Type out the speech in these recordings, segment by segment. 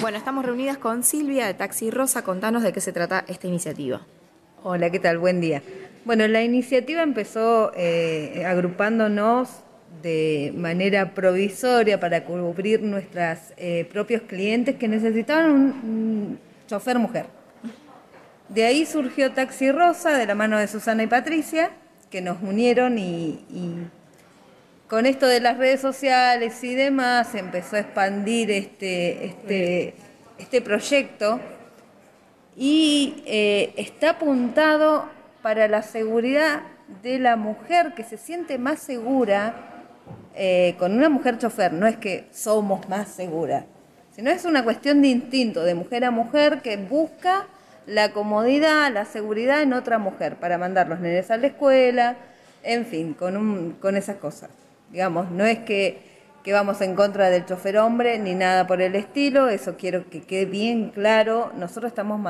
Bueno, estamos reunidas con Silvia de Taxi Rosa. Contanos de qué se trata esta iniciativa. Hola, ¿qué tal? Buen día. Bueno, la iniciativa empezó eh, agrupándonos de manera provisoria para cubrir nuestros eh, propios clientes que necesitaban un, chofer mujer. De ahí surgió Taxi Rosa de la mano de Susana y Patricia, que nos unieron y con esto de las redes sociales y demás empezó a expandir este, este, este proyecto y eh, está apuntado para la seguridad de la mujer que se siente más segura eh, con una mujer chofer. No es que somos más seguras, sino es una cuestión de instinto, de mujer a mujer que busca la comodidad, la seguridad en otra mujer para mandar los nenes a la escuela, en fin, con, un, con esas cosas. Digamos, no es que, que vamos en contra del chofer hombre ni nada por el estilo, eso quiero que quede bien claro. Nosotros estamos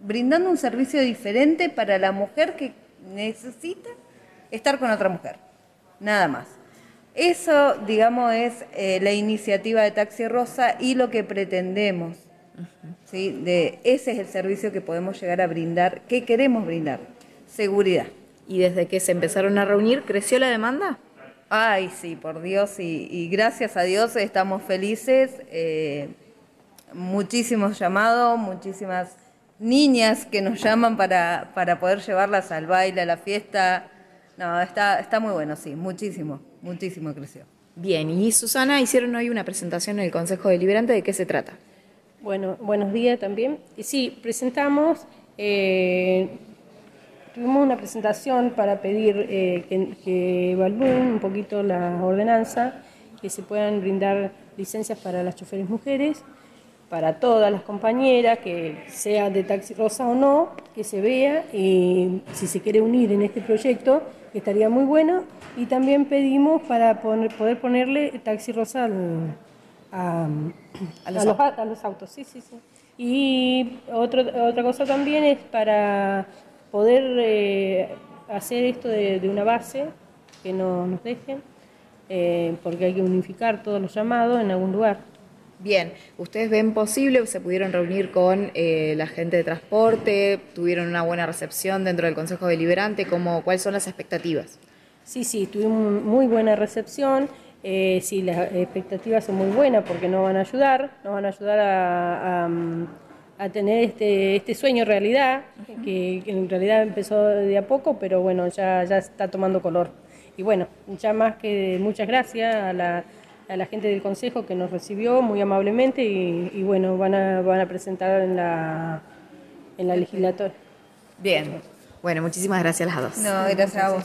brindando un servicio diferente para la mujer que necesita estar con otra mujer, nada más. Eso, digamos, es eh, la iniciativa de Taxi Rosa y lo que pretendemos. ¿sí? de, ese es el servicio que podemos llegar a brindar, que queremos brindar, seguridad. ¿Y desde que se empezaron a reunir, creció la demanda? Ay, sí, por Dios, y, gracias a Dios estamos felices. Eh, muchísimos llamados, muchísimas niñas que nos llaman para, para poder llevarlas al baile, a la fiesta. No, está, está muy bueno, sí, muchísimo, muchísimo creció. Bien, y Susana, hicieron hoy una presentación en el Consejo Deliberante, ¿de qué se trata? Bueno, buenos días también. Sí, presentamos eh, Tuvimos una presentación para pedir eh, que, evalúen un poquito la ordenanza, que se puedan brindar licencias para las choferes mujeres, para todas las compañeras, que sea de Taxi Rosa o no, que se vea y si se quiere unir en este proyecto, que estaría muy bueno. Y también pedimos para poder ponerle Taxi Rosa a, los, a, los, autos. Sí, sí, sí. Y otra cosa también es para poder eh, hacer esto de, una base, que no nos dejen, eh, porque hay que unificar todos los llamados en algún lugar. Bien, ¿ustedes ven posible, se pudieron reunir con eh, la gente de transporte, tuvieron una buena recepción dentro del Consejo Deliberante? ¿Cómo, ¿Cuáles son las expectativas? Sí, sí, tuvimos muy buena recepción. sí, las expectativas son muy buenas porque nos van a ayudar, nos van a ayudar a a tener este, este sueño realidad, que, en realidad empezó de a poco, pero bueno, ya, ya está tomando color. Y bueno, ya más que muchas gracias a la, a la gente del Consejo que nos recibió muy amablemente y, bueno, van a, van a presentar en la, en la legislatura. Bien, bueno, muchísimas gracias a las dos. No, gracias a vos.